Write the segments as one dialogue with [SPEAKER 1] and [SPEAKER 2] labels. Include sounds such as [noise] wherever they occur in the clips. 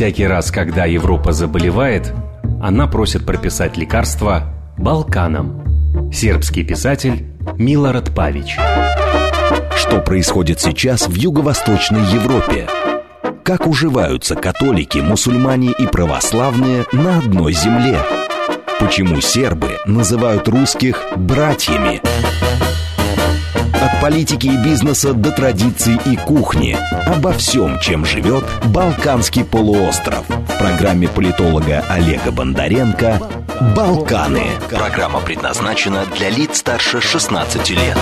[SPEAKER 1] Всякий раз, когда Европа заболевает, она просит прописать лекарства Балканам. Сербский писатель Милорад Павич.
[SPEAKER 2] Что происходит сейчас в Юго-Восточной Европе? Как уживаются католики, мусульмане и православные на одной земле? Почему сербы называют русских «братьями»? От политики и бизнеса до традиций и кухни. Обо всем, чем живет Балканский полуостров. В программе политолога Олега Бондаренко «Балканы». Программа предназначена для лиц старше 16 лет.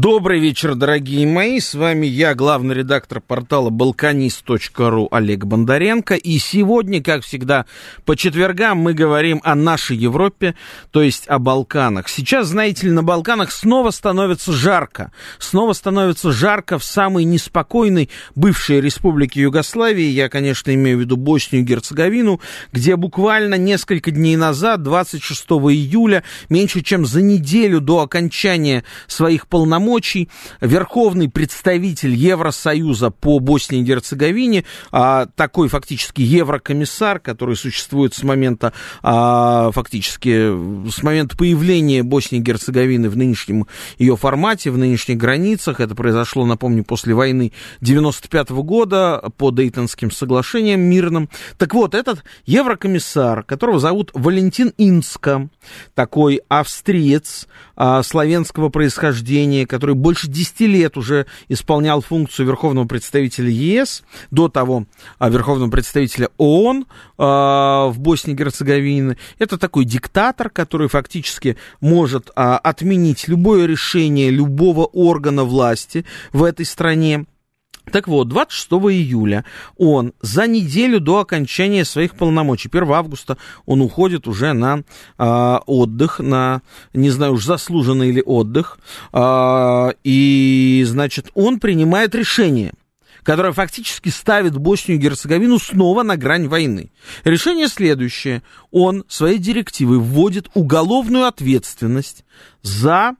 [SPEAKER 3] Добрый вечер, дорогие мои. С вами я, главный редактор портала balkanist.ru Олег Бондаренко. И сегодня, как всегда, по четвергам мы говорим о нашей Европе, то есть о Балканах. Сейчас, знаете ли, на Балканах снова становится жарко. Снова становится жарко в самой неспокойной бывшей республике Югославии. Я, конечно, имею в виду Боснию и Герцеговину, где буквально несколько дней назад, 26 июля, меньше чем за неделю до окончания своих полномочий, полномочий, верховный представитель Евросоюза по Боснии и Герцеговине, а, такой фактически еврокомиссар, который существует с момента, а, фактически, с момента появления Боснии и Герцеговины в нынешнем ее формате, в нынешних границах. Это произошло, напомню, после войны 95 -го года по Дейтонским соглашениям мирным. Так вот, этот еврокомиссар, которого зовут Валентин Инска, такой австриец а, славянского происхождения, который больше 10 лет уже исполнял функцию верховного представителя ЕС, до того а, верховного представителя ООН а, в Боснии и Герцеговине. Это такой диктатор, который фактически может а, отменить любое решение любого органа власти в этой стране. Так вот, 26 июля он за неделю до окончания своих полномочий, 1 августа, он уходит уже на э, отдых, на, не знаю уж, заслуженный или отдых, э, и, значит, он принимает решение, которое фактически ставит Боснию и Герцеговину снова на грань войны. Решение следующее. Он своей директивой вводит уголовную ответственность за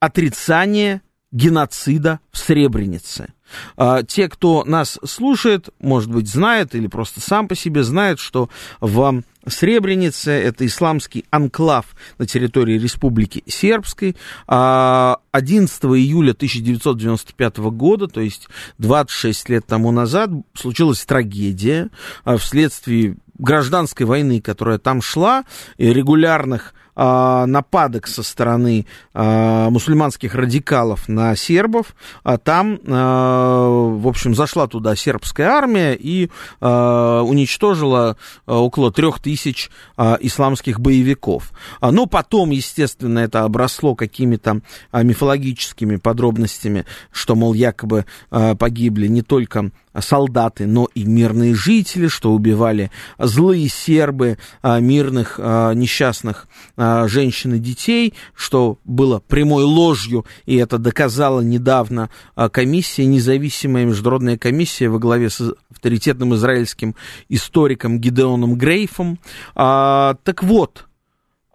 [SPEAKER 3] отрицание геноцида в Сребренице. А, те, кто нас слушает, может быть, знает или просто сам по себе знает, что в Сребренице, это исламский анклав на территории Республики Сербской, 11 а, июля 1995 года, то есть 26 лет тому назад, случилась трагедия а, вследствие гражданской войны, которая там шла, и регулярных а, нападок со стороны а, мусульманских радикалов на сербов. А там, в общем, зашла туда сербская армия и уничтожила около трех тысяч исламских боевиков. Но потом, естественно, это обросло какими-то мифологическими подробностями, что, мол, якобы погибли не только солдаты, но и мирные жители, что убивали злые сербы а, мирных а, несчастных а, женщин и детей, что было прямой ложью, и это доказала недавно комиссия, независимая международная комиссия во главе с авторитетным израильским историком Гидеоном Грейфом. Так вот,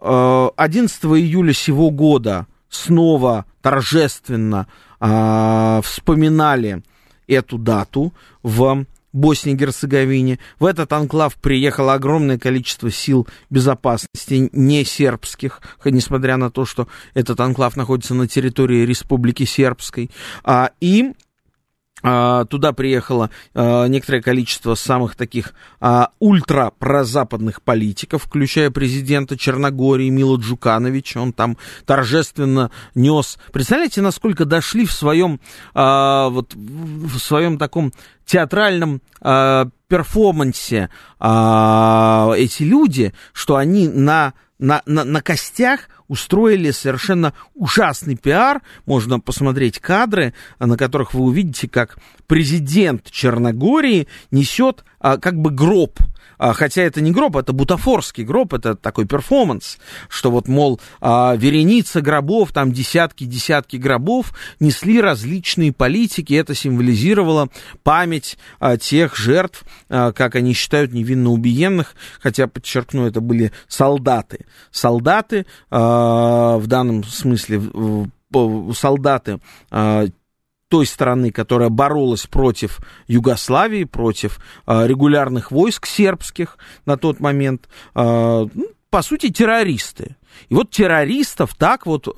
[SPEAKER 3] 11 июля сего года снова торжественно вспоминали эту дату в Боснии и Герцеговине. В этот анклав приехало огромное количество сил безопасности, не сербских, несмотря на то, что этот анклав находится на территории Республики Сербской. А, и туда приехало а, некоторое количество самых таких а, ультрапрозападных политиков, включая президента Черногории Мила Джукановича. Он там торжественно нес. Представляете, насколько дошли в своем, вот, в своем таком театральном перформансе эти люди, что они на на, на, на костях устроили совершенно ужасный пиар. Можно посмотреть кадры, на которых вы увидите, как президент Черногории несет а, как бы гроб хотя это не гроб, это бутафорский гроб, это такой перформанс, что вот, мол, а, вереница гробов, там десятки-десятки гробов несли различные политики, это символизировало память а, тех жертв, как они считают, невинно убиенных, хотя, подчеркну, это были солдаты. Солдаты, в данном смысле, солдаты той стороны, которая боролась против Югославии, против регулярных войск сербских на тот момент, ну, по сути, террористы. И вот террористов так вот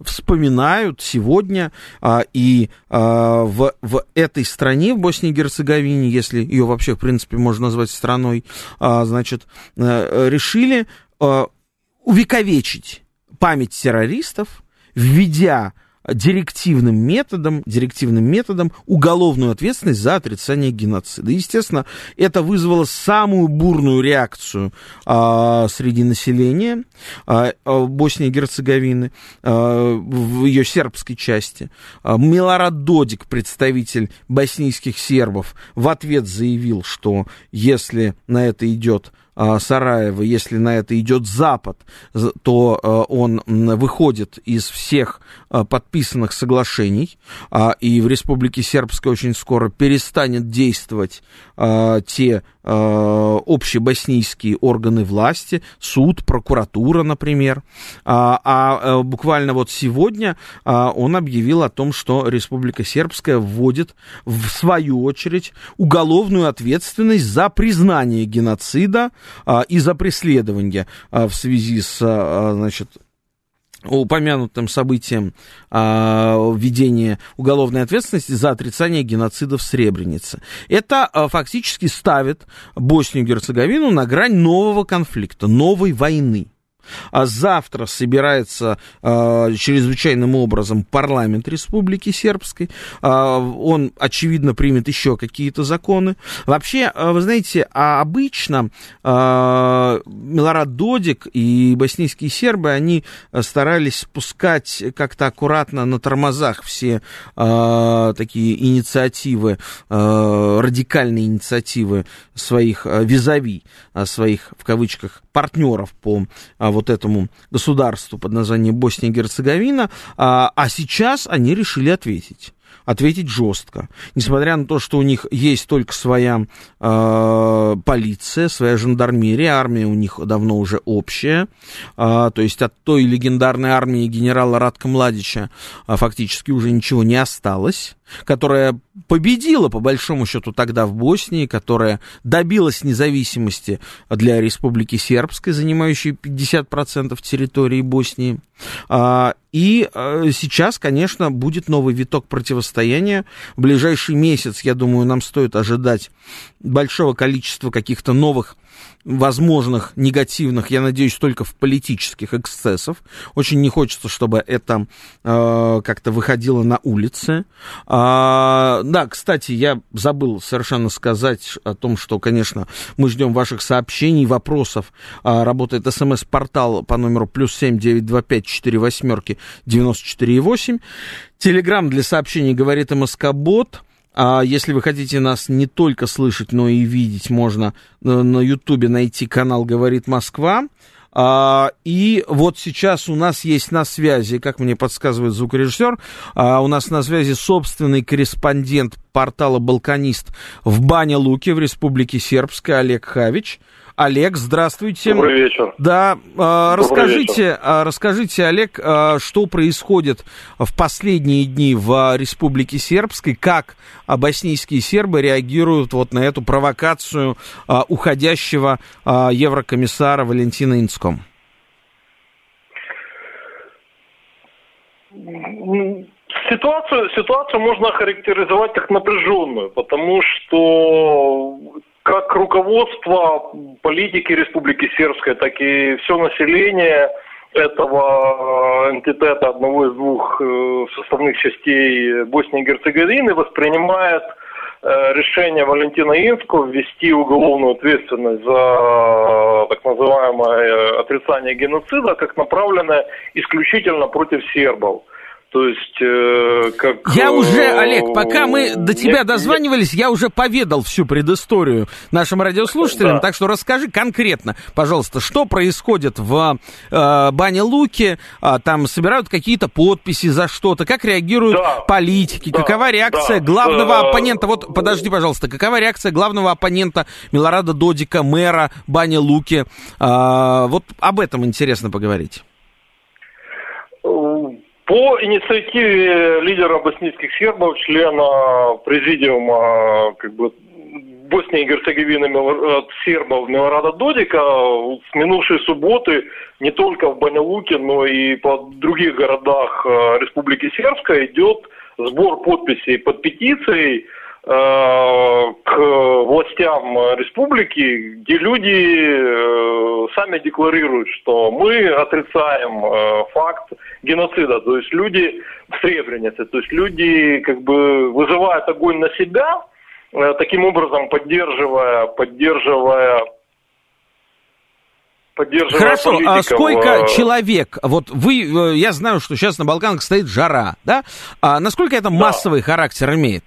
[SPEAKER 3] вспоминают сегодня а, и а, в, в этой стране, в Боснии и Герцеговине, если ее вообще, в принципе, можно назвать страной, а, значит, а, решили а, увековечить память террористов, введя директивным методом, директивным методом уголовную ответственность за отрицание геноцида. Естественно, это вызвало самую бурную реакцию а, среди населения а, а Боснии и Герцеговины а, в ее сербской части. А, Милорад Додик, представитель боснийских сербов, в ответ заявил, что если на это идет Сараева, если на это идет Запад, то а, он выходит из всех а, подписанных соглашений, и в Республике Сербской очень скоро перестанет действовать те общебоснийские органы власти, суд, прокуратура, например. А буквально вот сегодня он объявил о том, что Республика Сербская вводит в свою очередь уголовную ответственность за признание геноцида а, и за преследование а, в связи с, а, значит, упомянутым событием а, введения уголовной ответственности за отрицание геноцида в Сребренице. Это а, фактически ставит Боснию и Герцеговину на грань нового конфликта, новой войны. А завтра собирается э, чрезвычайным образом парламент Республики Сербской. Э, он, очевидно, примет еще какие-то законы. Вообще, э, вы знаете, а обычно э, Милорад Додик и боснийские сербы, они старались спускать как-то аккуратно на тормозах все э, такие инициативы, э, радикальные инициативы своих визави, своих, в кавычках, партнеров по а, вот этому государству под названием Босния и Герцеговина, а, а сейчас они решили ответить ответить жестко. Несмотря на то, что у них есть только своя э, полиция, своя жандармерия, армия у них давно уже общая. Э, то есть от той легендарной армии генерала Радка Младича э, фактически уже ничего не осталось которая победила, по большому счету, тогда в Боснии, которая добилась независимости для Республики Сербской, занимающей 50% территории Боснии. И сейчас, конечно, будет новый виток противостояния. В ближайший месяц, я думаю, нам стоит ожидать большого количества каких-то новых возможных негативных, я надеюсь, только в политических эксцессов. Очень не хочется, чтобы это э, как-то выходило на улицы. А, да, кстати, я забыл совершенно сказать о том, что, конечно, мы ждем ваших сообщений, вопросов. А, работает смс-портал по номеру плюс семь девять два пять четыре восьмерки девяносто четыре восемь. Телеграмм для сообщений говорит МСК-бот. А если вы хотите нас не только слышать, но и видеть, можно на Ютубе найти канал «Говорит Москва». А, и вот сейчас у нас есть на связи, как мне подсказывает звукорежиссер, а, у нас на связи собственный корреспондент портала «Балканист» в Бане Луке в Республике Сербская Олег Хавич. Олег, здравствуйте.
[SPEAKER 4] Добрый вечер.
[SPEAKER 3] Да, э, расскажите, вечер. расскажите, Олег, э, что происходит в последние дни в Республике Сербской, как боснийские сербы реагируют вот на эту провокацию уходящего еврокомиссара Валентина Инском?
[SPEAKER 4] Ситуацию, ситуацию можно характеризовать как напряженную, потому что как руководство политики Республики Сербской, так и все население этого энтитета, одного из двух э, составных частей Боснии и Герцеговины, воспринимает э, решение Валентина Инского ввести уголовную ответственность за так называемое отрицание геноцида как направленное исключительно против сербов. То есть, э, как...
[SPEAKER 3] Я уже, Олег, пока мы до тебя нет, дозванивались, нет. я уже поведал всю предысторию нашим радиослушателям, да. так что расскажи конкретно, пожалуйста, что происходит в э, Бане Луки, э, там собирают какие-то подписи за что-то, как реагируют да. политики, да. какова реакция да. главного да. оппонента, вот, подожди, пожалуйста, какова реакция главного оппонента Милорада Додика, мэра Бани Луки, э, вот об этом интересно поговорить.
[SPEAKER 4] По инициативе лидера боснийских сербов, члена президиума как бы, Боснии и Герцеговины сербов Милорада Додика с минувшей субботы не только в Банялуке, но и по других городах э, Республики Сербская идет сбор подписей под петицией к властям республики, где люди э, сами декларируют, что мы отрицаем э, факт геноцида, то есть люди в Сребренице, то есть люди как бы вызывают огонь на себя, таким образом поддерживая, поддерживая
[SPEAKER 3] Хорошо, а сколько человек, вот вы, я знаю, что сейчас на Балканах стоит жара, да? А насколько это да. массовый характер имеет?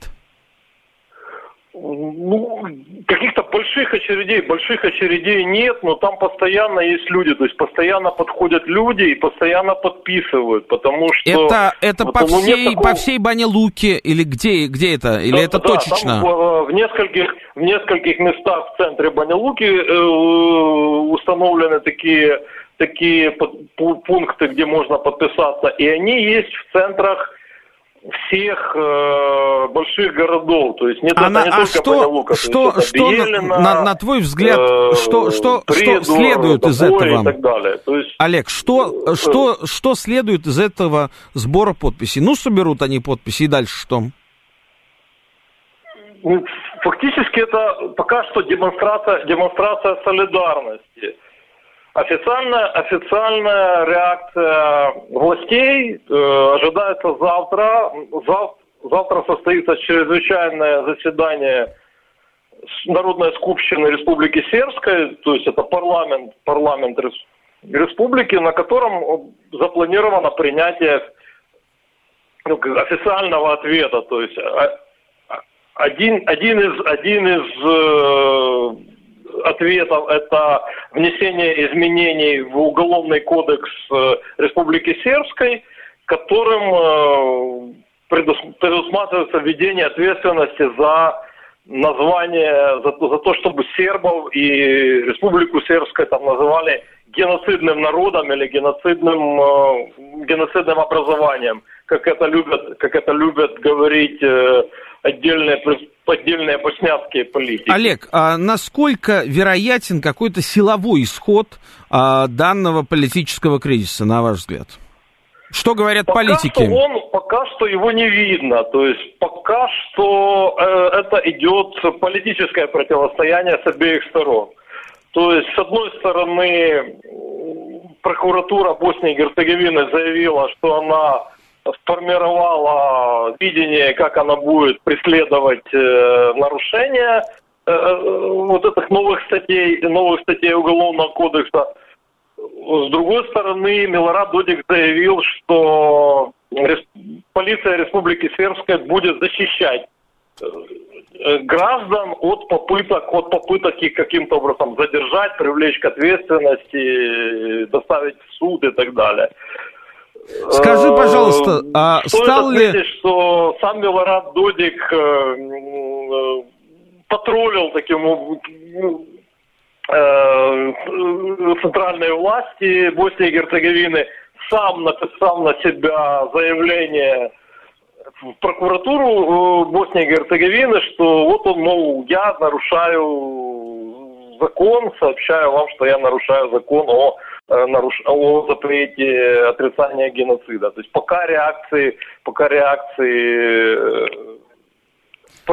[SPEAKER 4] Ну, каких-то больших очередей, больших очередей нет, но там постоянно есть люди, то есть постоянно подходят люди и постоянно подписывают, потому что...
[SPEAKER 3] Это, это по, всей, такого... по всей Бане Луки или где, где это? Или да, это да, точечно?
[SPEAKER 4] Там в, в, нескольких, в нескольких местах в центре Бани Луки э, установлены такие, такие пункты, где можно подписаться, и они есть в центрах всех э, больших городов. То есть
[SPEAKER 3] нет, а, на,
[SPEAKER 4] не
[SPEAKER 3] а только что, Лука, что, что Биелина, на, на твой взгляд, э, что, что, Придур, что следует из этого?
[SPEAKER 4] И так далее. То есть,
[SPEAKER 3] Олег, что, э, что, что следует из этого сбора подписей? Ну, соберут они подписи, и дальше что?
[SPEAKER 4] Ну, фактически это пока что демонстрация, демонстрация солидарности. Официальная, официальная реакция властей э, ожидается завтра. Зав, завтра состоится чрезвычайное заседание Народной Скупщины Республики Сербской, то есть это парламент, парламент республики, на котором запланировано принятие ну, официального ответа. То есть а, а, один, один из, один из ответов это внесение изменений в Уголовный кодекс э, Республики Сербской, которым э, предусматривается введение ответственности за название, за, за то, чтобы сербов и Республику Сербскую там называли геноцидным народом или геноцидным, э, геноцидным образованием, как это любят, как это любят говорить отдельные, отдельные боснянские политики.
[SPEAKER 3] Олег, а насколько вероятен какой-то силовой исход а, данного политического кризиса, на ваш взгляд? Что говорят
[SPEAKER 4] пока
[SPEAKER 3] политики?
[SPEAKER 4] Что он, пока что его не видно. То есть пока что э, это идет политическое противостояние с обеих сторон. То есть, с одной стороны, прокуратура Боснии и Герцеговины заявила, что она сформировала видение, как она будет преследовать э, нарушения э, вот этих новых статей, новых статей Уголовного кодекса. С другой стороны, Милорад Додик заявил, что полиция Республики Сербская будет защищать э, граждан от попыток, от попыток их каким-то образом задержать, привлечь к ответственности, доставить в суд и так далее.
[SPEAKER 3] Скажи, пожалуйста, а стал
[SPEAKER 4] отметить, ли... что сам Милорад Додик э, э, потроллил таким э, центральные власти Боснии и Герцеговины, сам написал на себя заявление в прокуратуру Боснии и Герцеговины, что вот он, мол, я нарушаю закон, сообщаю вам, что я нарушаю закон о Э, наруш... о запрете отрицания геноцида. То есть пока реакции, пока реакции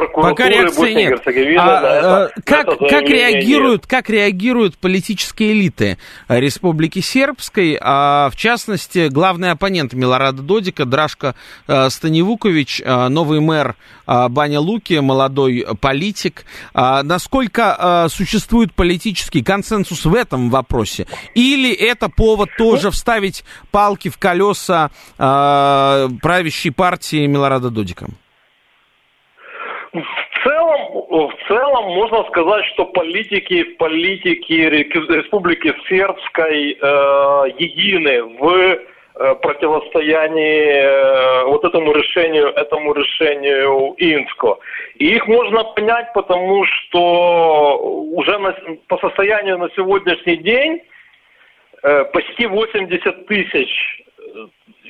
[SPEAKER 4] э,
[SPEAKER 3] Пока реакции нет. А, да, это, как, это как, реагируют, нет. как реагируют политические элиты Республики Сербской, а в частности, главный оппонент Милорада Додика, Драшка э, Станивукович, э, новый мэр э, Баня Луки, молодой политик. Э, насколько существует политический консенсус в этом вопросе? Или это повод тоже вставить палки в колеса правящей партии Милорада Додика?
[SPEAKER 4] В целом, в целом можно сказать, что политики, политики Республики Сербской э, едины в э, противостоянии э, вот этому решению, этому решению Инско. И их можно понять, потому что уже на, по состоянию на сегодняшний день э, почти 80 тысяч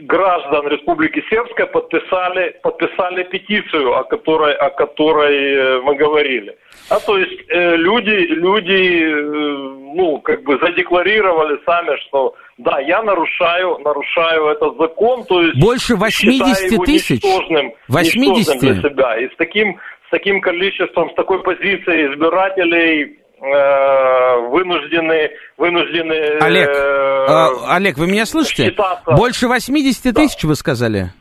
[SPEAKER 4] граждан Республики Сербская подписали, подписали петицию, о которой, о которой э, мы говорили. А то есть э, люди, люди, э, ну, как бы задекларировали сами, что да, я нарушаю, нарушаю этот закон, то есть
[SPEAKER 3] больше 80 тысяч,
[SPEAKER 4] ничтожным, 80 ничтожным для себя. И с таким, с таким количеством, с такой позицией избирателей Э, вынуждены, вынуждены...
[SPEAKER 3] Олег, э, Олег, вы меня слышите? Считаться... Больше 80 тысяч, да. вы сказали?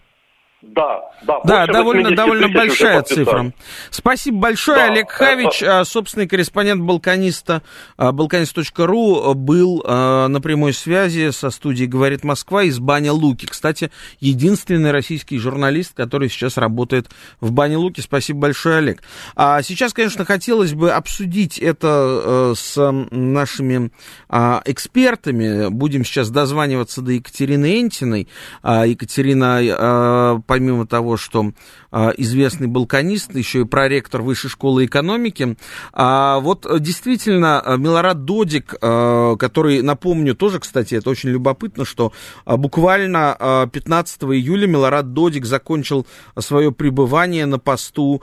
[SPEAKER 4] Да, да.
[SPEAKER 3] Да, довольно, довольно большая цифра. Спасибо большое. Да, Олег Хавич, это... собственный корреспондент Балканиста, а, балканист.ру, был а, на прямой связи со студией «Говорит Москва» из Бани Луки. Кстати, единственный российский журналист, который сейчас работает в Бане Луки. Спасибо большое, Олег. А сейчас, конечно, хотелось бы обсудить это с нашими экспертами. Будем сейчас дозваниваться до Екатерины Энтиной. Екатерина, помимо того, что а, известный балканист, еще и проректор Высшей школы экономики. А вот действительно Милорад Додик, а, который, напомню, тоже, кстати, это очень любопытно, что а, буквально 15 июля Милорад Додик закончил свое пребывание на посту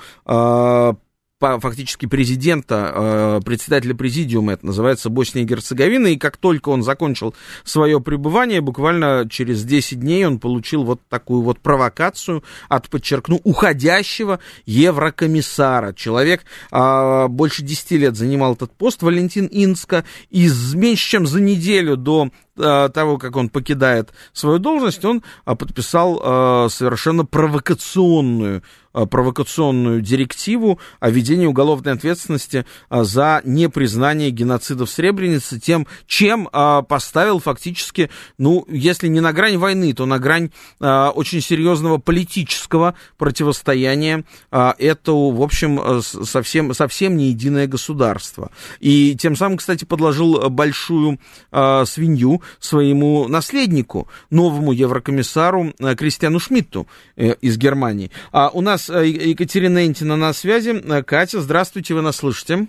[SPEAKER 3] фактически президента, э, председателя президиума, это называется Босния и Герцеговина, и как только он закончил свое пребывание, буквально через 10 дней он получил вот такую вот провокацию от, подчеркну, уходящего еврокомиссара. Человек а, больше 10 лет занимал этот пост, Валентин Инска, и меньше чем за неделю до Э, того, как он покидает свою должность, он э, подписал э, совершенно провокационную провокационную директиву о введении уголовной ответственности за непризнание геноцида в Сребренице, тем, чем поставил фактически, ну, если не на грань войны, то на грань очень серьезного политического противостояния это, в общем, совсем, совсем не единое государство. И тем самым, кстати, подложил большую свинью своему наследнику, новому еврокомиссару э, Кристиану Шмидту э, из Германии. А у нас э, Екатерина Энтина на связи. Катя, здравствуйте, вы нас слышите?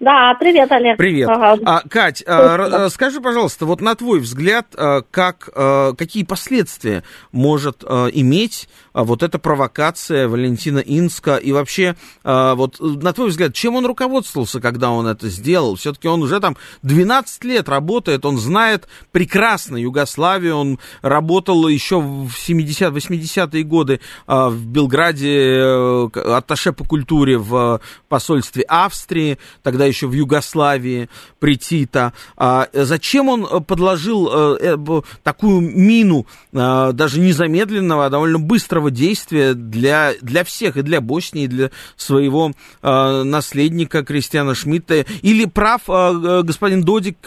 [SPEAKER 5] Да, привет, Олег.
[SPEAKER 3] Привет. Ага. А, Кать, а, скажи, пожалуйста, вот на твой взгляд, а, как, а, какие последствия может иметь вот эта провокация Валентина Инска и вообще, вот на твой взгляд, чем он руководствовался, когда он это сделал? Все-таки он уже там 12 лет работает, он знает прекрасно Югославию, он работал еще в 70-80-е годы в Белграде, атташе по культуре в посольстве Австрии, тогда еще в Югославии при Тита. А зачем он э, подложил э, э, такую мину, даже незамедленного, а довольно быстрого действия для, для всех, и для Боснии, и для своего наследника Кристиана Шмидта? Или прав господин Додик,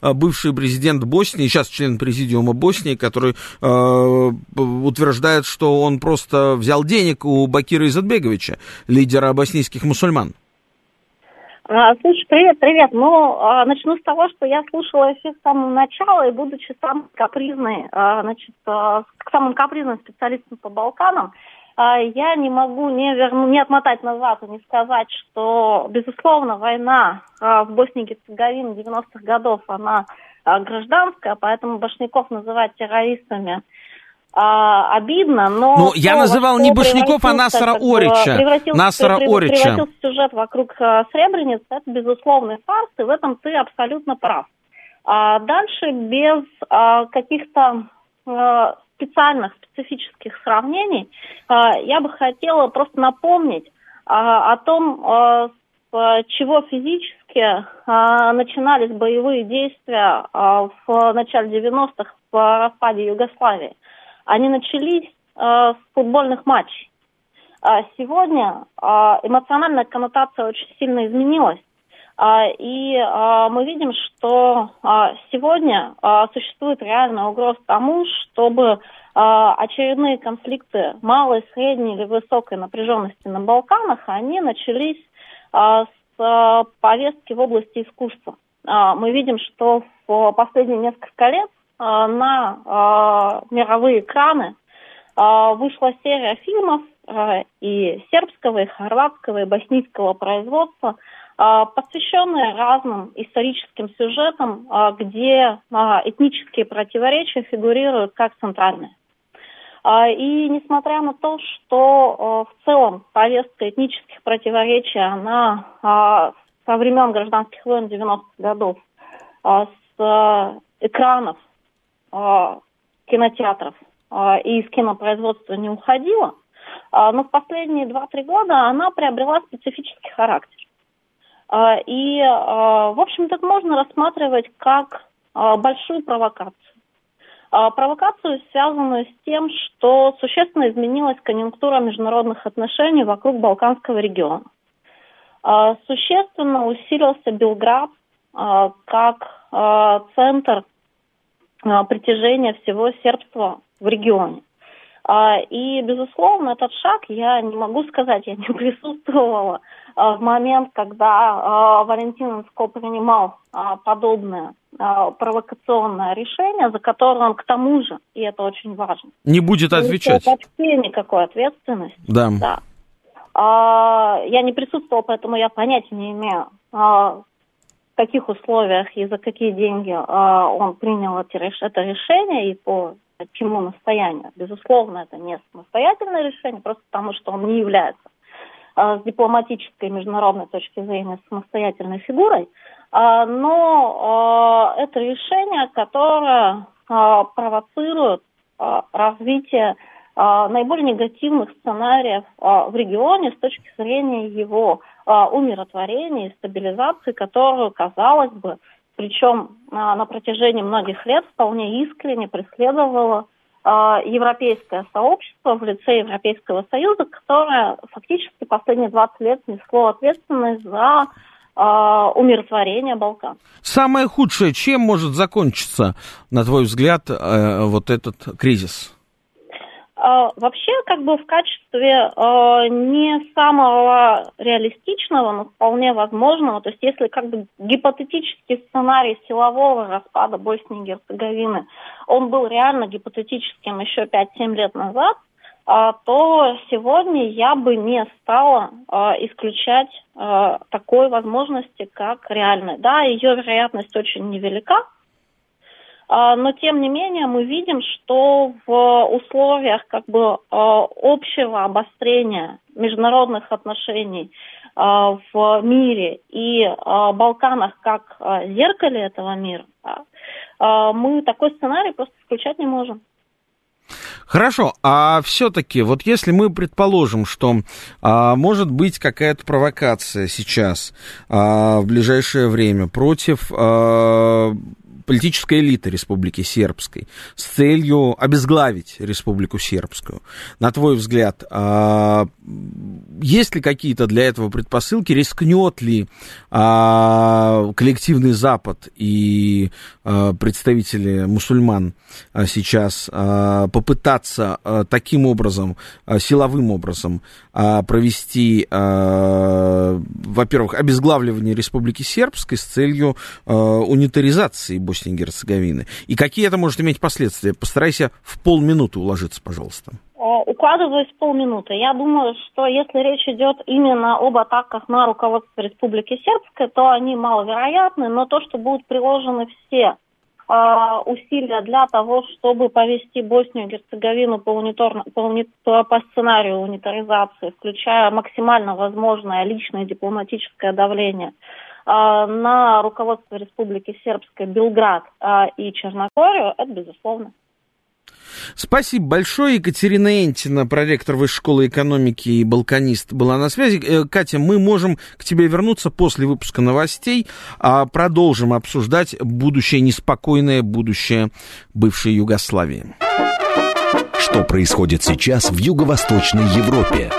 [SPEAKER 3] бывший президент Боснии, сейчас член президиума Боснии, который утверждает, что он просто взял денег у Бакира Изадбеговича, лидера боснийских мусульман?
[SPEAKER 5] А, слушай, привет, привет. Ну, а, начну с того, что я слушала эфир с самого начала, и будучи самой капризной, а, значит, к самым капризным специалистам по Балканам, я не могу не, верну, не отмотать назад и не сказать, что, безусловно, война в Боснии и Герцеговине 90-х годов, она гражданская, поэтому башняков называть террористами – а, обидно, но...
[SPEAKER 3] Ну, я называл не Башняков, а Насара Орича. Насара Орича.
[SPEAKER 5] Превратился сюжет вокруг а, Сребреницы, это безусловный фарс, и в этом ты абсолютно прав. А дальше без а, каких-то а, специальных, специфических сравнений, а, я бы хотела просто напомнить а, о том, а, с чего физически а, начинались боевые действия а, в начале 90-х в распаде Югославии они начались э, с футбольных матчей. А сегодня э, эмоциональная коннотация очень сильно изменилась. Э, и э, мы видим, что сегодня существует реальная угроза тому, чтобы очередные конфликты малой, средней или высокой напряженности на Балканах, они начались с повестки в области искусства. Э, мы видим, что в последние несколько лет на э, мировые экраны э, вышла серия фильмов и сербского, и хорватского, и боснийского производства, посвященные разным историческим сюжетам, где этнические противоречия фигурируют как центральные. И несмотря на то, что в целом повестка этнических противоречий, она со времен гражданских войн 90-х годов с экранов кинотеатров и из кинопроизводства не уходила, но в последние 2-3 года она приобрела специфический характер. И, в общем-то, можно рассматривать как большую провокацию. Провокацию, связанную с тем, что существенно изменилась конъюнктура международных отношений вокруг Балканского региона. Существенно усилился Белград как центр притяжения всего сербства в регионе. И, безусловно, этот шаг, я не могу сказать, я не [laughs] присутствовала в момент, когда Валентин Инско принимал подобное провокационное решение, за которое он к тому же, и это очень важно,
[SPEAKER 3] не будет отвечать.
[SPEAKER 5] Вообще никакой ответственности.
[SPEAKER 3] Да.
[SPEAKER 5] да. Я не присутствовала, поэтому я понятия не имею, каких условиях и за какие деньги он принял это решение и по чему настоянию. Безусловно, это не самостоятельное решение, просто потому что он не является с дипломатической международной точки зрения самостоятельной фигурой, но это решение, которое провоцирует развитие наиболее негативных сценариев в регионе с точки зрения его умиротворения и стабилизации, которую, казалось бы, причем на протяжении многих лет вполне искренне преследовало европейское сообщество в лице Европейского Союза, которое фактически последние 20 лет несло ответственность за умиротворение Балкан.
[SPEAKER 3] Самое худшее, чем может закончиться, на твой взгляд, э, вот этот кризис?
[SPEAKER 5] А, вообще, как бы в качестве э, не самого реалистичного, но вполне возможного, то есть если как бы гипотетический сценарий силового распада Боснии и Герцеговины, он был реально гипотетическим еще 5-7 лет назад, э, то сегодня я бы не стала исключать такой возможности, как реальной. Да, ее вероятность очень невелика, а, но тем не менее мы видим, что в условиях как бы а, общего обострения международных отношений а, в мире и Балканах как зеркале этого мира, мы такой сценарий просто исключать не можем.
[SPEAKER 3] Хорошо, а все-таки, вот если мы предположим, что а, может быть какая-то провокация сейчас а, в ближайшее время против а, политическая элита Республики Сербской с целью обезглавить Республику Сербскую. На твой взгляд, а, есть ли какие-то для этого предпосылки? Рискнет ли а, коллективный Запад и а, представители мусульман сейчас попытаться таким образом, силовым образом провести, во-первых, обезглавливание Республики Сербской с целью унитаризации Боснии Боснии и Герцеговины? И какие это может иметь последствия? Постарайся в полминуты уложиться, пожалуйста.
[SPEAKER 5] Укладываюсь в полминуты. Я думаю, что если речь идет именно об атаках на руководство Республики Сербской, то они маловероятны, но то, что будут приложены все а, усилия для того, чтобы повести Боснию и Герцеговину по, по, по сценарию унитаризации, включая максимально возможное личное дипломатическое давление, а, на руководство Республики Сербской Белград а, и Черногорию, это безусловно.
[SPEAKER 3] Спасибо большое. Екатерина Энтина, проректор Высшей школы экономики и балканист, была на связи. Э, Катя, мы можем к тебе вернуться после выпуска новостей. А продолжим обсуждать будущее, неспокойное будущее бывшей Югославии.
[SPEAKER 2] Что происходит сейчас в Юго-Восточной Европе?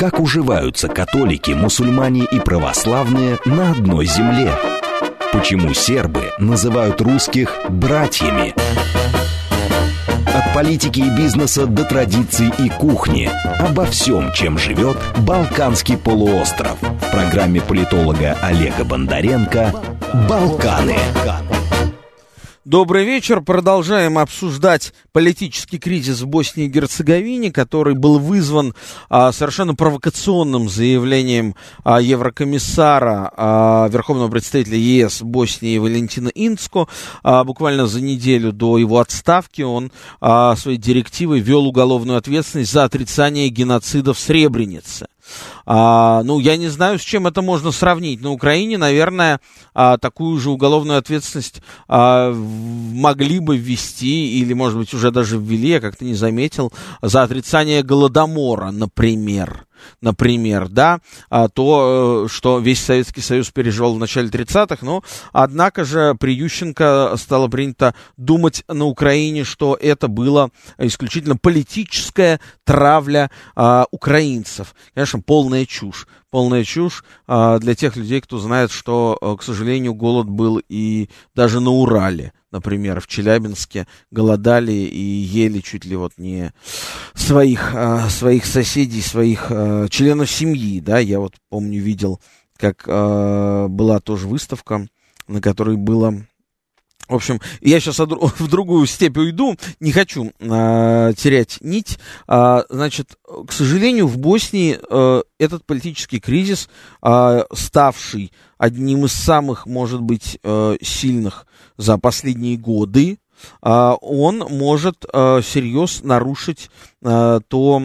[SPEAKER 2] как уживаются католики, мусульмане и православные на одной земле. Почему сербы называют русских братьями? От политики и бизнеса до традиций и кухни. Обо всем, чем живет Балканский полуостров. В программе политолога Олега Бондаренко «Балканы».
[SPEAKER 3] Добрый вечер. Продолжаем обсуждать политический кризис в Боснии и Герцеговине, который был вызван а, совершенно провокационным заявлением а, еврокомиссара, а, верховного представителя ЕС Боснии Валентина Инцко. А, буквально за неделю до его отставки он а, своей директивой ввел уголовную ответственность за отрицание геноцида в Сребренице. А, ну, я не знаю, с чем это можно сравнить. На Украине, наверное, а, такую же уголовную ответственность а, могли бы ввести, или, может быть, уже даже ввели, я как-то не заметил, за отрицание Голодомора, например например, да, а, то, э, что весь Советский Союз переживал в начале 30-х, но, однако же, при Ющенко стало принято думать на Украине, что это было исключительно политическая травля а, украинцев. Конечно, полная чушь. Полная чушь а, для тех людей, кто знает, что, а, к сожалению, голод был и даже на Урале например, в Челябинске голодали и ели чуть ли вот не своих, э, своих соседей, своих э, членов семьи, да, я вот помню, видел, как э, была тоже выставка, на которой было в общем, я сейчас [laughs] в другую степь уйду, не хочу э, терять нить. А, значит, к сожалению, в Боснии э, этот политический кризис, э, ставший одним из самых, может быть, э, сильных за последние годы, он может а, серьезно нарушить а, то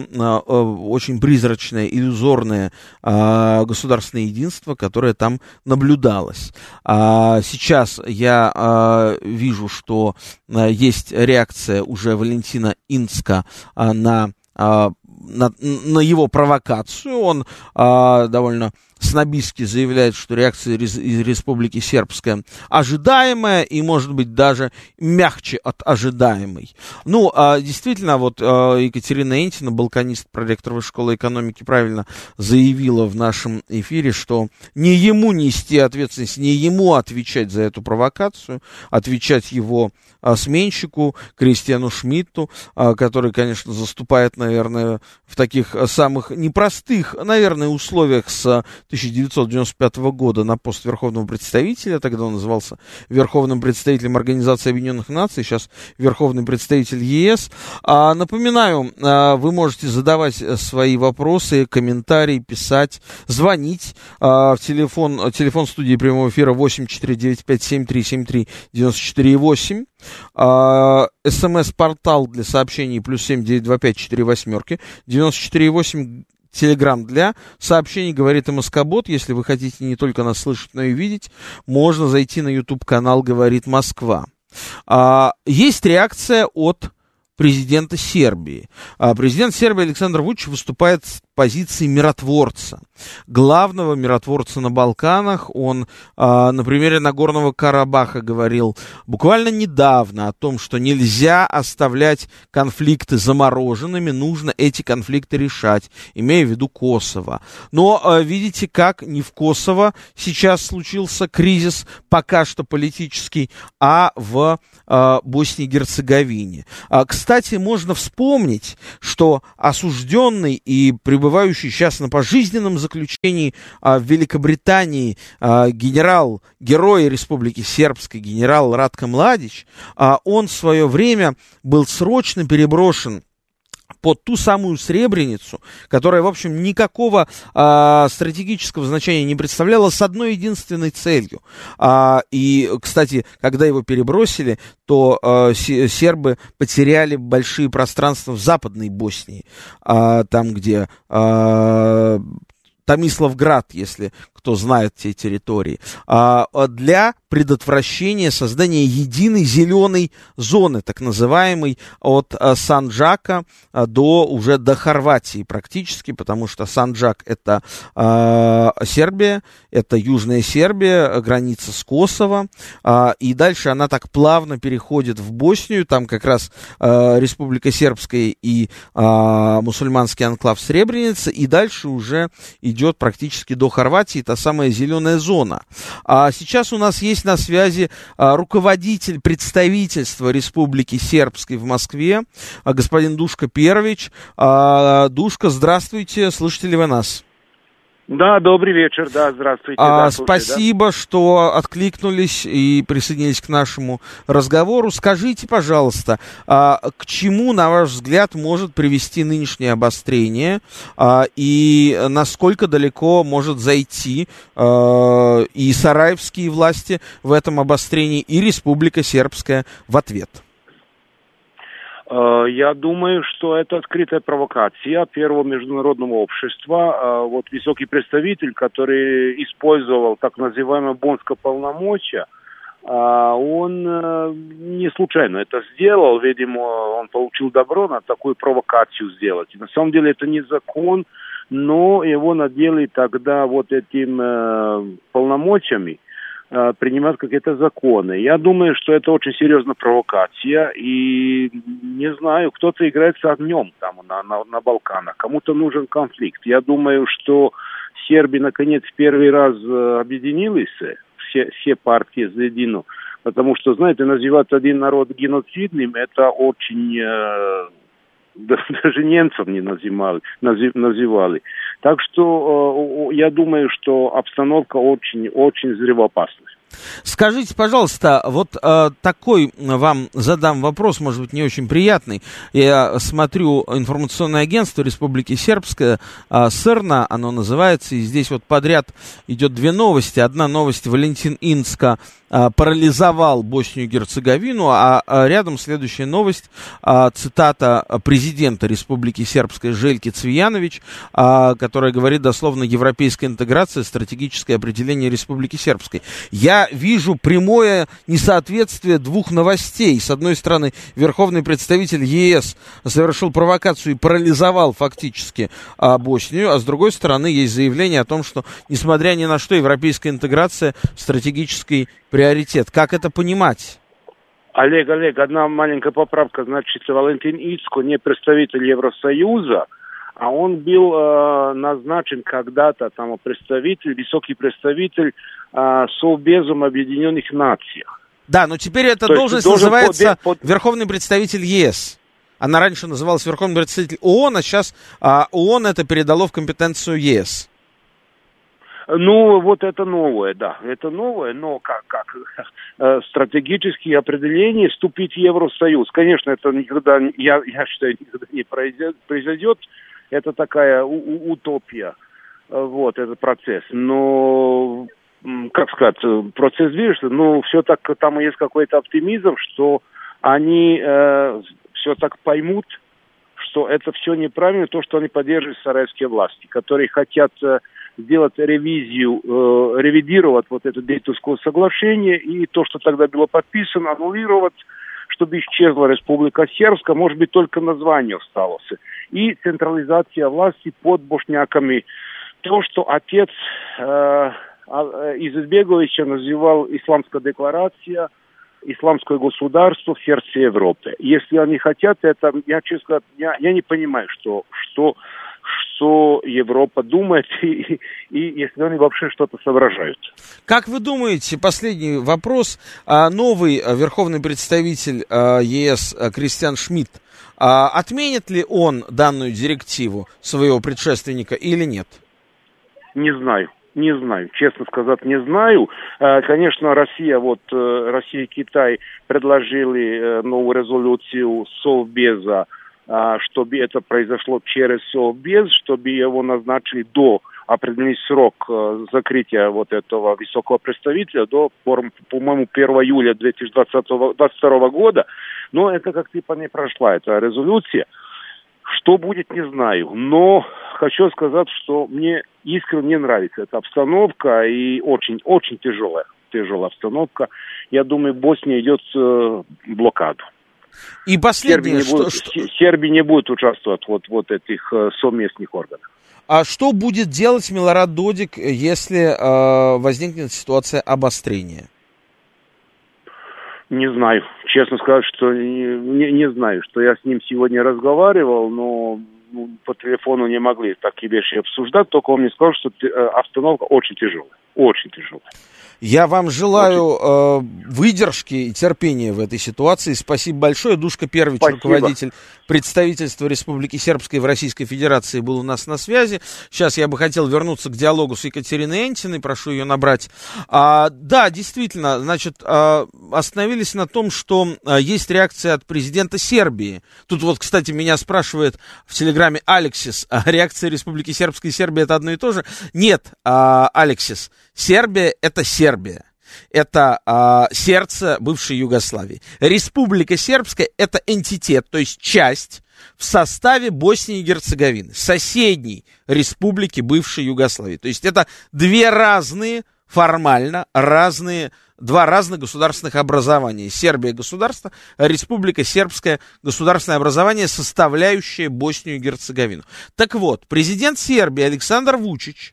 [SPEAKER 3] очень призрачное, иллюзорное государственное единство, которое там наблюдалось. Сейчас я вижу, что есть реакция уже Валентина Инска на на, на его провокацию. Он а, довольно снобистски заявляет, что реакция из Республики Сербская ожидаемая и, может быть, даже мягче от ожидаемой. Ну, а, действительно, вот а, Екатерина Энтина, балканист проректоровой школы экономики, правильно заявила в нашем эфире, что не ему нести ответственность, не ему отвечать за эту провокацию, отвечать его а, сменщику Кристиану Шмидту, а, который, конечно, заступает, наверное, в таких самых непростых, наверное, условиях с 1995 года на пост Верховного представителя, тогда он назывался Верховным представителем Организации Объединенных Наций, сейчас Верховный представитель ЕС. А, напоминаю, а, вы можете задавать свои вопросы, комментарии, писать, звонить а, в телефон, телефон студии прямого эфира 8495 7373 94 а, СМС-портал для сообщений плюс семь девять два пять четыре восьмерки, девяносто четыре восемь Телеграм для сообщений «Говорит МСК-бот». Если вы хотите не только нас слышать, но и видеть, можно зайти на YouTube-канал «Говорит Москва». А, есть реакция от президента Сербии. А, президент Сербии Александр Вучич выступает позиции миротворца, главного миротворца на Балканах. Он а, на примере Нагорного Карабаха говорил буквально недавно о том, что нельзя оставлять конфликты замороженными, нужно эти конфликты решать, имея в виду Косово. Но а, видите, как не в Косово сейчас случился кризис, пока что политический, а в а, Боснии и Герцеговине. А, кстати, можно вспомнить, что осужденный и пребывающий пребывающий сейчас на пожизненном заключении а, в Великобритании а, генерал, герой Республики Сербской, генерал Радко Младич, а, он в свое время был срочно переброшен под ту самую Сребреницу, которая, в общем, никакого а, стратегического значения не представляла с одной единственной целью. А, и, кстати, когда его перебросили, то а, сербы потеряли большие пространства в Западной Боснии, а, там, где а, Томиславград, если кто знает те территории, а, для предотвращения создания единой зеленой зоны, так называемой от а, Санджака а, до уже до Хорватии практически, потому что Санджак это Сербия, это Южная Сербия, граница с Косово, и дальше она так плавно переходит в Боснию, там как раз Республика Сербская и мусульманский анклав Сребреница, и дальше уже идет практически до Хорватии, та самая зеленая зона. А сейчас у нас есть на связи а, руководитель представительства Республики Сербской в Москве, а, господин Душка Первич. А, Душка, здравствуйте, слышите ли вы нас?
[SPEAKER 6] Да, добрый вечер, да, здравствуйте.
[SPEAKER 3] А,
[SPEAKER 6] да,
[SPEAKER 3] слушай, спасибо, да? что откликнулись и присоединились к нашему разговору. Скажите, пожалуйста, а, к чему, на ваш взгляд, может привести нынешнее обострение а, и насколько далеко может зайти а, и сараевские власти в этом обострении, и Республика Сербская в ответ?
[SPEAKER 6] Э, я думаю, что это открытая провокация первого международного общества. Э, вот высокий представитель, который использовал так называемое бонское полномочия, э, он не случайно это сделал. Видимо, он получил добро на такую провокацию сделать. на самом деле это не закон, но его надели тогда вот этим полномочиями Э, принимать какие-то законы. Я думаю, что это очень серьезная провокация, и не знаю, кто-то играет с огнем там на, на, на Балканах, кому-то нужен конфликт. Я думаю, что Сербия наконец первый раз э, объединились, все, все партии заедино, потому что, знаете, называть один народ геноцидным, это очень э, [laughs] даже немцев не называли, называли. Так что э, я думаю, что обстановка очень, очень взрывоопасная.
[SPEAKER 3] Скажите, пожалуйста, вот э, такой вам задам вопрос, может быть, не очень приятный. Я смотрю информационное агентство Республики Сербская, э, СЭРНА, оно называется, и здесь вот подряд идет две новости. Одна новость, Валентин Инска э, парализовал Боснию и Герцеговину, а, а рядом следующая новость, э, цитата президента Республики Сербской Жельки Цвиянович, э, которая говорит дословно «Европейская интеграция, стратегическое определение Республики Сербской». Я вижу прямое несоответствие двух новостей. С одной стороны, верховный представитель ЕС совершил провокацию и парализовал фактически а, Боснию, а с другой стороны, есть заявление о том, что, несмотря ни на что, европейская интеграция стратегический приоритет. Как это понимать?
[SPEAKER 6] Олег, Олег, одна маленькая поправка. Значит, Валентин Ицко не представитель Евросоюза, а он был э, назначен когда-то там представитель, высокий представитель э, Совбезом Объединенных Наций.
[SPEAKER 3] Да, но теперь эта То должность называется под, под... Верховный представитель ЕС. Она раньше называлась Верховный представитель ООН, а сейчас а, ООН это передало в компетенцию ЕС.
[SPEAKER 6] Ну, вот это новое, да, это новое, но как, как [laughs] э, стратегические определения вступить в Евросоюз. Конечно, это никогда, я, я считаю, [laughs] никогда не произойдет, произойдет это такая утопия, э, вот, этот процесс. Но, как сказать, процесс движется, но все так, там есть какой-то оптимизм, что они э, все так поймут, что это все неправильно, то, что они поддерживают сараевские власти, которые хотят э, сделать ревизию, э, ревидировать вот это Дейтовское соглашение и то, что тогда было подписано, аннулировать, чтобы исчезла Республика Сербская, может быть, только название осталось и централизация власти под бошняками. То, что отец э, а, э Избеговича называл исламская декларация, исламское государство в сердце Европы. Если они хотят это, я честно я, я не понимаю, что, что, что Европа думает [laughs] и, и если они вообще что-то соображают.
[SPEAKER 3] Как вы думаете, последний вопрос, а новый верховный представитель а, ЕС Кристиан Шмидт а отменит ли он данную директиву своего предшественника или нет?
[SPEAKER 6] Не знаю. Не знаю, честно сказать, не знаю. А, конечно, Россия, вот э, Россия и Китай предложили э, новую резолюцию Совбеза, чтобы это произошло через Совбез, чтобы его назначили до определенный срок э, закрытия вот этого высокого представителя до, по-моему, 1 июля 2022 года. Но это как типа не прошла эта резолюция. Что будет, не знаю. Но хочу сказать, что мне искренне нравится эта обстановка и очень-очень тяжелая, тяжелая обстановка. Я думаю, Босния идет в блокаду.
[SPEAKER 3] И последнее,
[SPEAKER 6] Сербия не, будет, что... Сербия не будет участвовать вот, вот этих э, совместных органах.
[SPEAKER 3] А что будет делать Милорад Додик, если э, возникнет ситуация обострения?
[SPEAKER 6] Не знаю. Честно сказать, что не, не, знаю, что я с ним сегодня разговаривал, но по телефону не могли такие вещи обсуждать, только он мне сказал, что э, обстановка очень тяжелая. Очень тяжелая.
[SPEAKER 3] Я вам желаю э, выдержки и терпения в этой ситуации. Спасибо большое. Душка Первич,
[SPEAKER 6] Спасибо.
[SPEAKER 3] руководитель представительства Республики Сербской в Российской Федерации, был у нас на связи. Сейчас я бы хотел вернуться к диалогу с Екатериной Энтиной. Прошу ее набрать. А, да, действительно, значит, а, остановились на том, что а, есть реакция от президента Сербии. Тут вот, кстати, меня спрашивает в телеграме Алексис, а реакция Республики Сербской и Сербии это одно и то же? Нет, а, Алексис, Сербия это Сербия. Это а, сердце бывшей Югославии. Республика Сербская это энтитет, то есть часть в составе Боснии и Герцеговины, соседней республики бывшей Югославии. То есть это две разные, формально разные, два разных государственных образования. Сербия государство, Республика Сербская государственное образование, составляющее Боснию и Герцеговину. Так вот, президент Сербии Александр Вучич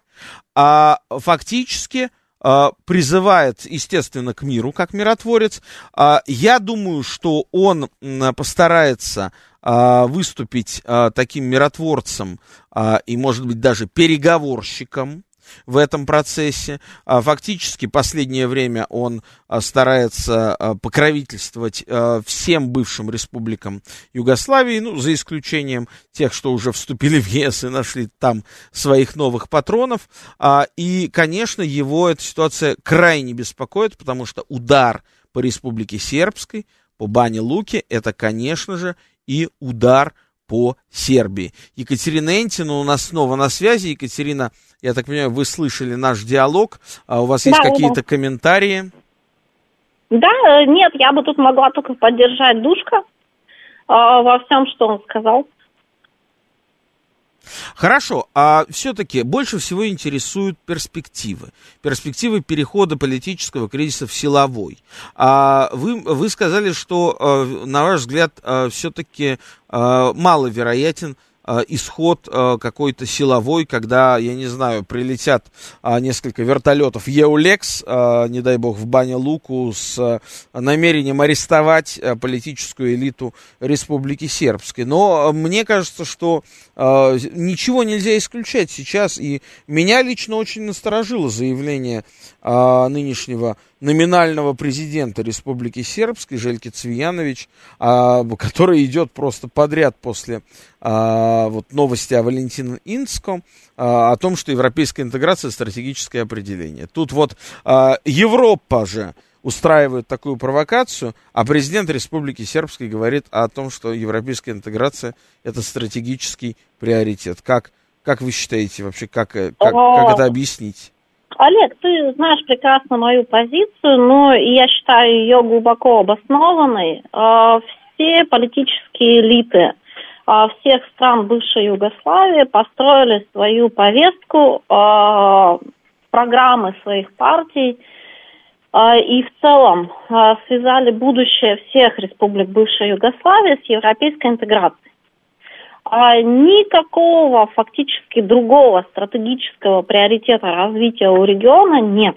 [SPEAKER 3] а, фактически а, призывает, естественно, к миру, как миротворец. А, я думаю, что он постарается а, выступить таким миротворцем и, может быть, даже переговорщиком в этом процессе. А, Фактически последнее время он а, старается а, покровительствовать всем бывшим республикам Югославии, ну, за исключением тех, что уже вступили в ЕС и нашли там своих новых патронов. И, конечно, его эта ситуация крайне беспокоит, потому что удар по Республике Сербской, по Бане Луке, это, конечно же, и удар по Сербии. Екатерина Энтина у нас снова на связи. Екатерина, я так понимаю, вы слышали наш диалог. А у вас есть
[SPEAKER 5] Да, да,
[SPEAKER 3] какие-то комментарии?
[SPEAKER 5] Да, э, нет, я бы тут могла только поддержать Душка э, во всем, что он сказал.
[SPEAKER 3] Хорошо, а все-таки больше всего интересуют перспективы. Перспективы перехода политического кризиса в силовой. А вы, вы сказали, что, э, на ваш взгляд, все-таки маловероятен э, исход э, какой-то силовой, когда, я не знаю, прилетят э, несколько вертолетов Еулекс, не дай бог, в бане Луку с намерением арестовать политическую элиту Республики Сербской. Но мне кажется, что ничего нельзя исключать сейчас, и меня лично очень насторожило заявление нынешнего номинального президента Республики Сербской Жельки Цвиянович, а, который идет просто подряд после а, вот новости о Валентине Инском, а, о том, что европейская интеграция стратегическое определение. Тут вот а, Европа же устраивает такую провокацию, а президент Республики Сербской говорит о том, что европейская интеграция это стратегический приоритет. Как, как вы считаете вообще, как, э, как, как это объяснить?
[SPEAKER 5] Олег, ты знаешь прекрасно мою позицию, но я считаю ее глубоко обоснованной. Все политические элиты всех стран бывшей Югославии построили свою повестку, э, программы своих партий э, и в целом связали будущее всех республик бывшей Югославии с европейской интеграцией. А никакого фактически другого стратегического приоритета развития у региона нет.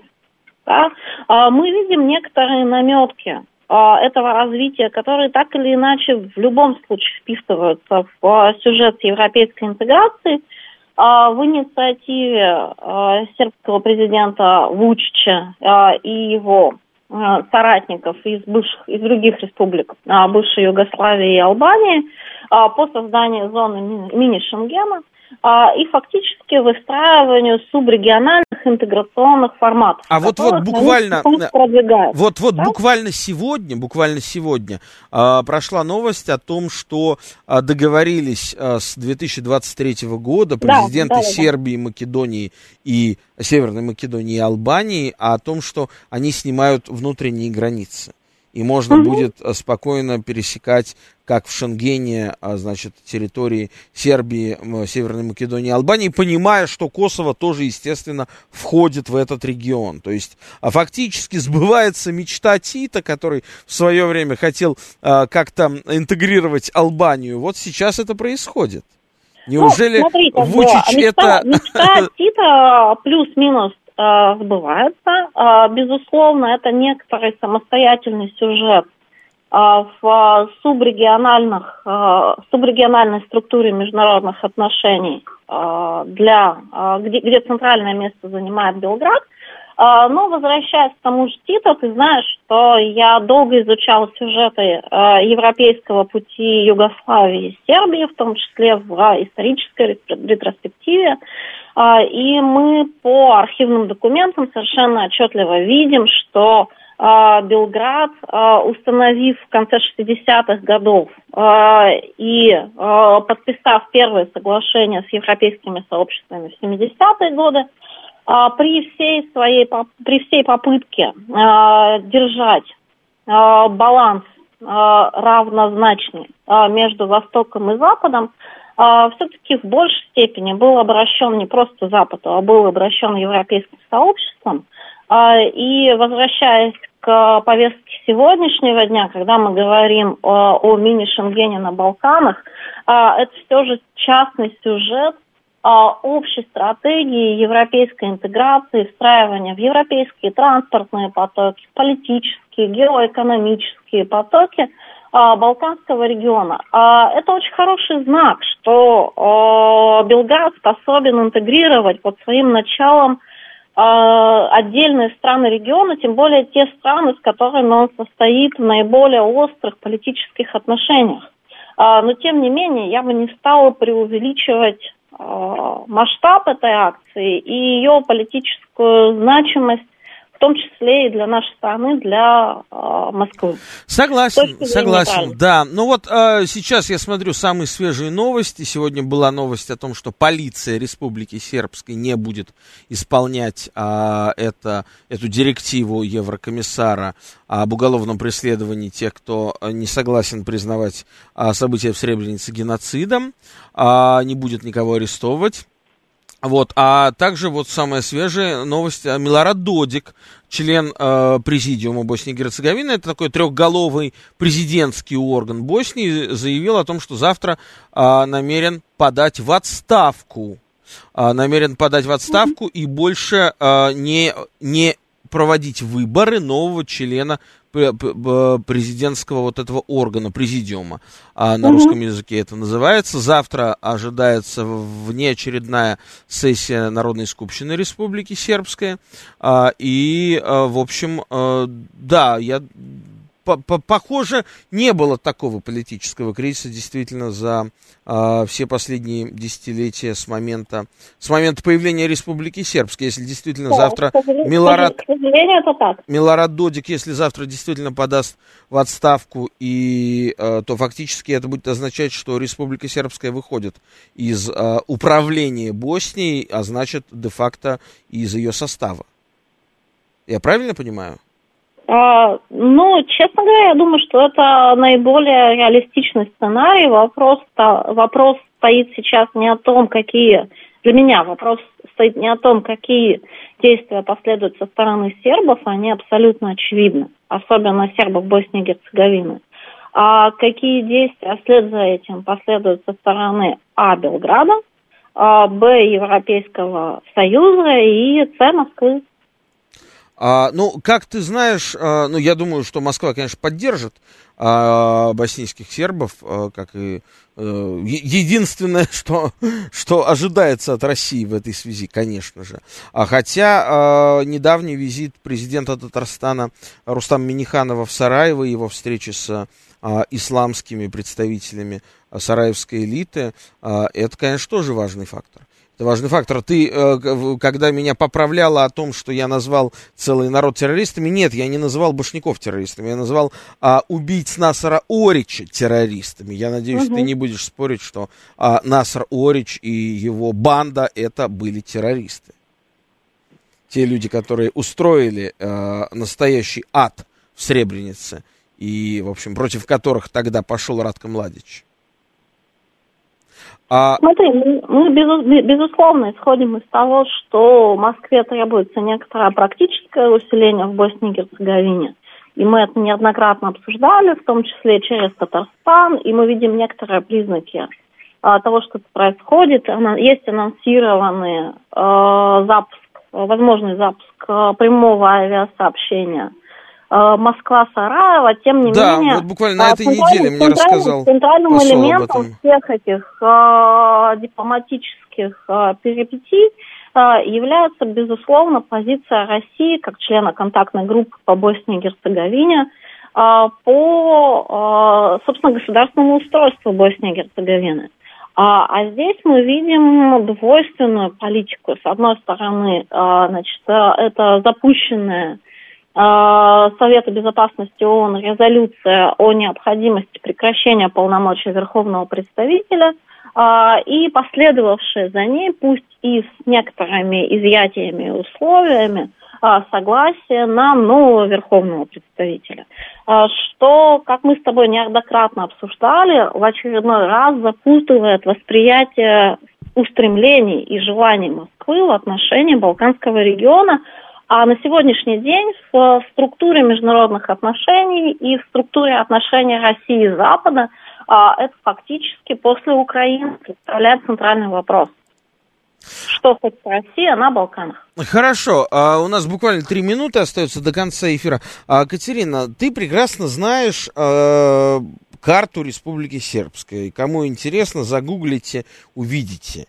[SPEAKER 5] Да? А мы видим некоторые наметки а, этого развития, которые так или иначе в любом случае вписываются в а, сюжет европейской интеграции. А, в инициативе а, сербского президента Вучича а, и его а, соратников из бывших из других республик а, бывшей Югославии и Албании а, по созданию зоны ми- мини-Шенгена а, и фактически выстраиванию субрегиональных интеграционных форматов.
[SPEAKER 3] А вот- вот буквально. Вот, вот
[SPEAKER 5] Да?
[SPEAKER 3] буквально сегодня, буквально сегодня а, прошла новость о том, что а, договорились а, с 2023 года
[SPEAKER 5] Да,
[SPEAKER 3] президенты
[SPEAKER 5] да, да, да.
[SPEAKER 3] Сербии, Македонии и Северной Македонии и Албании о том, что они снимают внутренние границы. И можно
[SPEAKER 5] Мгм.
[SPEAKER 3] будет а, спокойно пересекать, как в Шенгене, а, значит, территории Сербии, Северной Македонии Албании, понимая, что Косово тоже, естественно, входит в этот регион. То есть а фактически сбывается мечта Тита, который в свое время хотел а, как-то интегрировать Албанию. Вот сейчас это происходит. Неужели
[SPEAKER 5] ну, смотри, как бы,
[SPEAKER 3] Вучич
[SPEAKER 5] мечта,
[SPEAKER 3] это...
[SPEAKER 5] мечта [laughs] Тита плюс-минус э, сбывается. Э, безусловно, это некоторый самостоятельный сюжет э, в субрегиональных, субрегиональной структуре международных отношений, для, где, где центральное место занимает Белград. Но возвращаясь к тому же Титу, ты знаешь, что я долго изучала сюжеты европейского пути Югославии и Сербии, в том числе в исторической ретроспективе. А, и мы по архивным документам совершенно отчетливо видим, что Белград, установив в конце 60-х годов и подписав первые соглашения с европейскими сообществами в 70-е годы, а, при всей своей при всей попытке а, держать а, баланс равнозначный между Востоком и Западом, все-таки в большей степени был обращен не просто Западу, а был обращен европейским сообществом. И возвращаясь к повестке сегодняшнего дня, когда мы говорим о, о мини-Шенгене на Балканах, это все же частный сюжет а, общей стратегии европейской интеграции, встраивания в европейские транспортные потоки, политические, геоэкономические потоки а, Балканского региона. А, это очень хороший знак, что Белград способен интегрировать под своим началом отдельные страны региона, тем более те страны, с которыми он состоит в наиболее острых политических отношениях. Но тем не менее, я бы не стала преувеличивать масштаб этой акции и ее политическую значимость в том числе и для нашей страны, для э, Москвы.
[SPEAKER 3] Согласен, согласен, да. Ну вот э, сейчас я смотрю самые свежие новости. Сегодня была новость о том, что полиция Республики Сербской не будет исполнять э, это, эту директиву Еврокомиссара об уголовном преследовании тех, кто не согласен признавать э, события в Сребренице геноцидом, э, не будет никого арестовывать. Вот, а также вот самая свежая новость. Милорад Додик, член э, президиума Боснии и Герцеговины, это такой трехголовый президентский орган Боснии, заявил о том, что завтра э, намерен подать в отставку. Э, намерен подать в отставку и больше э, не, не проводить выборы нового члена президентского вот этого органа, президиума. А на угу. русском языке это называется. Завтра ожидается внеочередная сессия Народной Скупщины Республики Сербская. И, а, в общем, а, да, я похоже, не было такого политического кризиса действительно за э, все последние десятилетия с момента, с момента появления Республики Сербской. Если действительно да, завтра Милорад, Милорад Додик, если завтра действительно подаст в отставку, и, э, то фактически это будет означать, что Республика Сербская выходит из э, управления Боснией, а значит, де-факто из ее состава. Я правильно понимаю?
[SPEAKER 5] А, ну, честно говоря, я думаю, что это наиболее реалистичный сценарий. Вопрос, вопрос стоит сейчас не о том, какие... Для меня вопрос стоит не о том, какие действия последуют со стороны сербов, они абсолютно очевидны, особенно сербов Боснии и Герцеговины. А какие действия вслед за этим последуют со стороны А. Белграда, а, Б. Европейского Союза и С. Москвы.
[SPEAKER 3] А, ну, как ты знаешь, а, ну, я думаю, что Москва, конечно, поддержит а, боснийских сербов, а, как и а, единственное, [laughs] что, что ожидается от России в этой связи, конечно же. А хотя а, недавний визит президента Татарстана Рустам Миниханова в Сараево, его встречи с а, исламскими представителями сараевской элиты, а, это, конечно, тоже важный фактор. Это важный фактор. Ты, э, когда меня поправляла о том, что я назвал целый народ террористами, нет, я не называл Башняков террористами, я назвал а, убийц Насара Орича террористами. Я надеюсь, угу. ты не будешь спорить, что а, Насар Орич и его банда это были террористы. Те люди, которые устроили а, настоящий ад в Сребренице и, в общем, против которых тогда пошел Радко Младич.
[SPEAKER 5] А... Смотри, мы, безусловно исходим из того, что Москве требуется некоторое практическое усиление в Боснии и Герцеговине. И мы это неоднократно обсуждали, в том числе через Татарстан, и мы видим некоторые признаки а, того, что происходит. Есть анонсированный а, запуск, возможный запуск а, прямого авиасообщения – Э, Москва-Сараево, тем не
[SPEAKER 3] да,
[SPEAKER 5] менее...
[SPEAKER 3] вот буквально на этой неделе мне рассказал
[SPEAKER 5] Центральным элементом всех этих э, дипломатических э, перипетий является, безусловно, позиция России как члена контактной группы по Боснии и Герцеговине по, собственно, государственному устройству Боснии и Герцеговины. А, а здесь мы видим двойственную политику. С одной стороны, а, значит, это запущенная Совета Безопасности ООН резолюция о необходимости прекращения полномочий Верховного представителя а, и последовавшие за ней, пусть и с некоторыми изъятиями и условиями, а, согласие на нового верховного представителя. Что, как мы с тобой неоднократно обсуждали, в очередной раз запутывает восприятие устремлений и желаний Москвы в отношении Балканского региона, а на сегодняшний день в структуре международных отношений и в структуре отношений России и Запада а, это фактически после Украины представляет центральный вопрос что хоть Россия на Балканах.
[SPEAKER 3] Хорошо, а у нас буквально три минуты остается до конца эфира. А, Катерина, ты прекрасно знаешь карту Республики Сербской. Кому интересно, загуглите, увидите,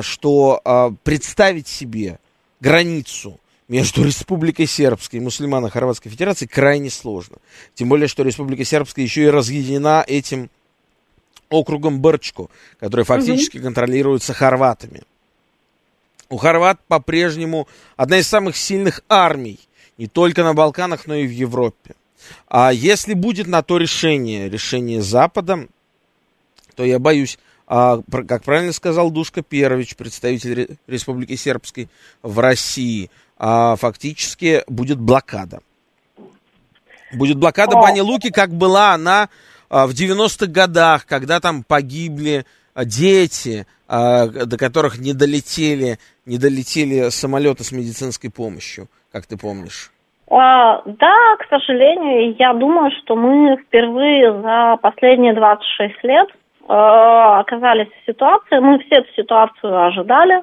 [SPEAKER 3] что представить себе границу между Республикой Сербской и мусульмано-хорватской федерацией крайне сложно. Тем более, что Республика Сербская еще и разъединена этим округом Бырчку, который фактически угу. контролируется хорватами. У хорват по-прежнему одна из самых сильных армий, не только на Балканах, но и в Европе. А если будет на то решение, решение Запада, то я боюсь, а, как правильно сказал Душка Перович, представитель Республики Сербской в России, а, фактически будет блокада. Будет блокада Бани Луки, как была она а, в 90-х годах, когда там погибли а, дети, а, до которых не долетели, не долетели самолеты с медицинской помощью, как ты помнишь?
[SPEAKER 5] А, да, к сожалению, я думаю, что мы впервые за последние 26 лет оказались в ситуации, мы все эту ситуацию ожидали э,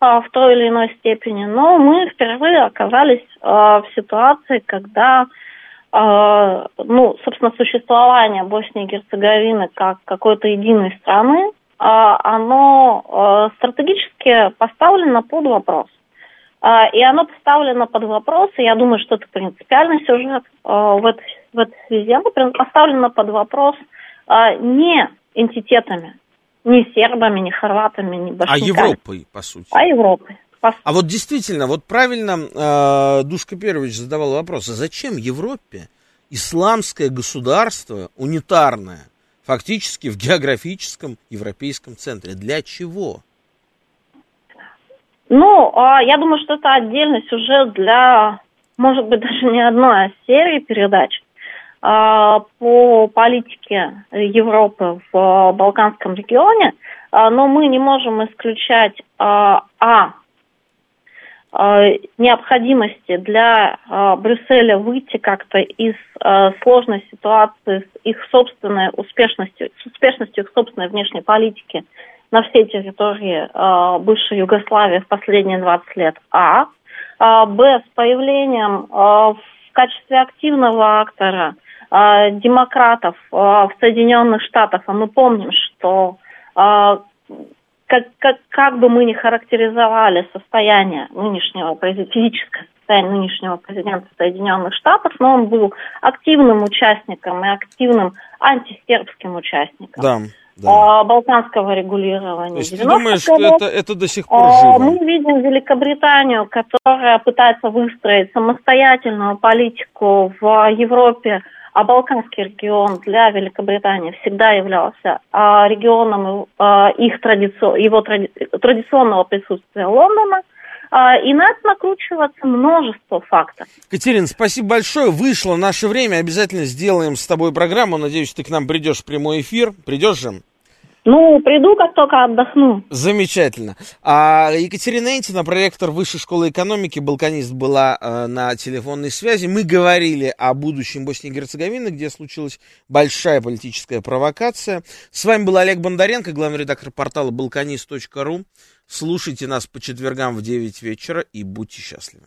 [SPEAKER 5] в той или иной степени, но мы впервые оказались э, в ситуации, когда э, ну, собственно, существование Боснии и Герцеговины как какой-то единой страны оно стратегически поставлено под вопрос. И оно поставлено под вопрос, и я думаю, что это принципиальный сюжет в этой, в этой связи, оно поставлено под вопрос не энтитетами, не сербами, не хорватами, не башняками.
[SPEAKER 3] А Европой, по сути.
[SPEAKER 5] А Европой.
[SPEAKER 3] А вот действительно, вот правильно э, Душка Первич задавал вопрос, а зачем Европе исламское государство унитарное, фактически в географическом европейском центре. Для чего?
[SPEAKER 5] Ну, а, я думаю, что это отдельный сюжет для, может быть, даже не одной, а серии передач по политике Европы в Балканском регионе, а, но мы не можем исключать а необходимости для Брюсселя выйти как-то из сложной ситуации с их собственной успешностью, с успешностью их собственной внешней политики на всей территории бывшей Югославии в последние 20 лет, а, б, с появлением в качестве активного актора демократов в Соединенных Штатах, а мы помним, что как, как, как бы мы ни характеризовали состояние нынешнего, физическое состояние нынешнего президента Соединенных Штатов, но он был активным участником и активным антисербским участником.
[SPEAKER 3] Да. Да.
[SPEAKER 5] А, балканского регулирования. То
[SPEAKER 3] есть ты думаешь, что это, это до сих пор
[SPEAKER 5] живо? Мы видим Великобританию, которая пытается выстроить самостоятельную политику в Европе а Балканский регион для Великобритании всегда являлся а, регионом а, их традицион, его тради, традиционного присутствия Лондона. А, и на это накручивается множество фактов.
[SPEAKER 3] Катерина, спасибо большое. Вышло наше время. Обязательно сделаем с тобой программу. Надеюсь, ты к нам придешь в прямой эфир. Придешь же?
[SPEAKER 5] Ну, приду, как только отдохну.
[SPEAKER 3] Замечательно. А Екатерина Энтина, проректор Высшей школы экономики, балканист, была э, на телефонной связи. Мы говорили о будущем Боснии и Герцеговины, где случилась большая политическая провокация. С вами был Олег Бондаренко, главный редактор портала балканист.ру. Слушайте нас по четвергам в 9 вечера и будьте счастливы.